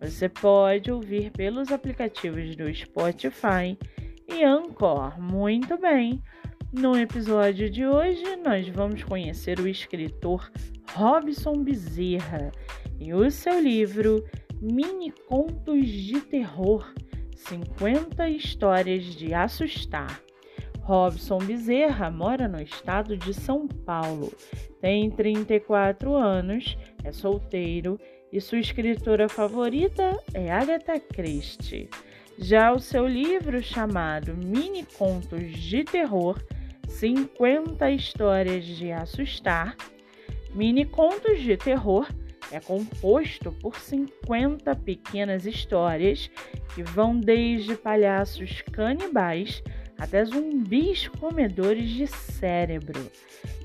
você pode ouvir pelos aplicativos do Spotify e Anchor. Muito bem! No episódio de hoje, nós vamos conhecer o escritor Robson Bezerra e o seu livro Mini Contos de Terror 50 Histórias de Assustar. Robson Bezerra mora no estado de São Paulo, tem 34 anos, é solteiro e sua escritora favorita é Agatha Christie. Já o seu livro chamado Mini Contos de Terror 50 Histórias de Assustar, Mini Contos de Terror é composto por 50 pequenas histórias que vão desde palhaços canibais até zumbis comedores de cérebro.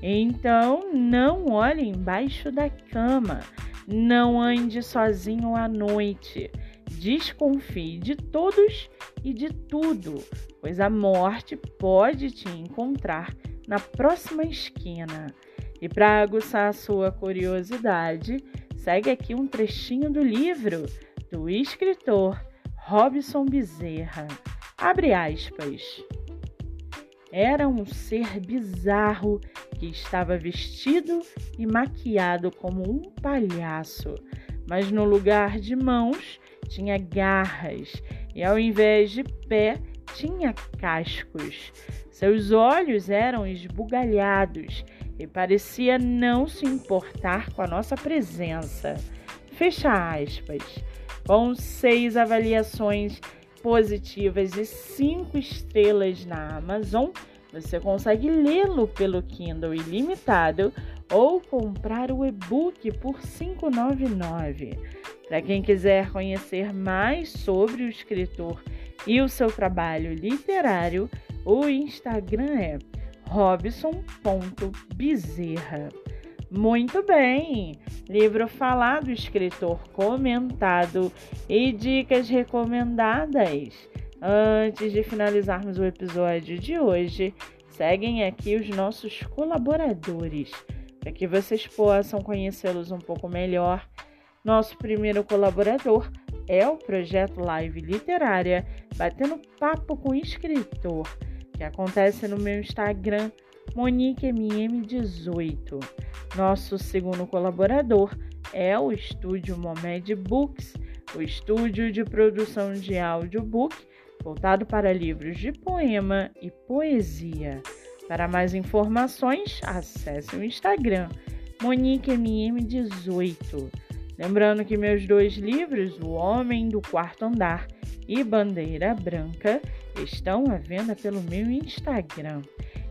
Então, não olhe embaixo da cama, não ande sozinho à noite. Desconfie de todos e de tudo, pois a morte pode te encontrar na próxima esquina. E para aguçar a sua curiosidade, segue aqui um trechinho do livro do escritor Robson Bezerra. Abre aspas. Era um ser bizarro que estava vestido e maquiado como um palhaço, mas no lugar de mãos tinha garras e ao invés de pé tinha cascos. Seus olhos eram esbugalhados e parecia não se importar com a nossa presença. Fecha aspas. Com seis avaliações positivas e cinco estrelas na Amazon, você consegue lê-lo pelo Kindle ilimitado ou comprar o e-book por R$ 5,99. Para quem quiser conhecer mais sobre o escritor e o seu trabalho literário, o Instagram é robson.bezerra. Muito bem! Livro falado, escritor comentado e dicas recomendadas. Antes de finalizarmos o episódio de hoje, seguem aqui os nossos colaboradores, para que vocês possam conhecê-los um pouco melhor. Nosso primeiro colaborador é o projeto Live Literária Batendo Papo com Escritor, que acontece no meu Instagram MoniqueMM18. Nosso segundo colaborador é o estúdio Momed Books, o estúdio de produção de audiobook voltado para livros de poema e poesia. Para mais informações, acesse o Instagram MoniqueMM18. Lembrando que meus dois livros, O Homem do Quarto Andar e Bandeira Branca, estão à venda pelo meu Instagram.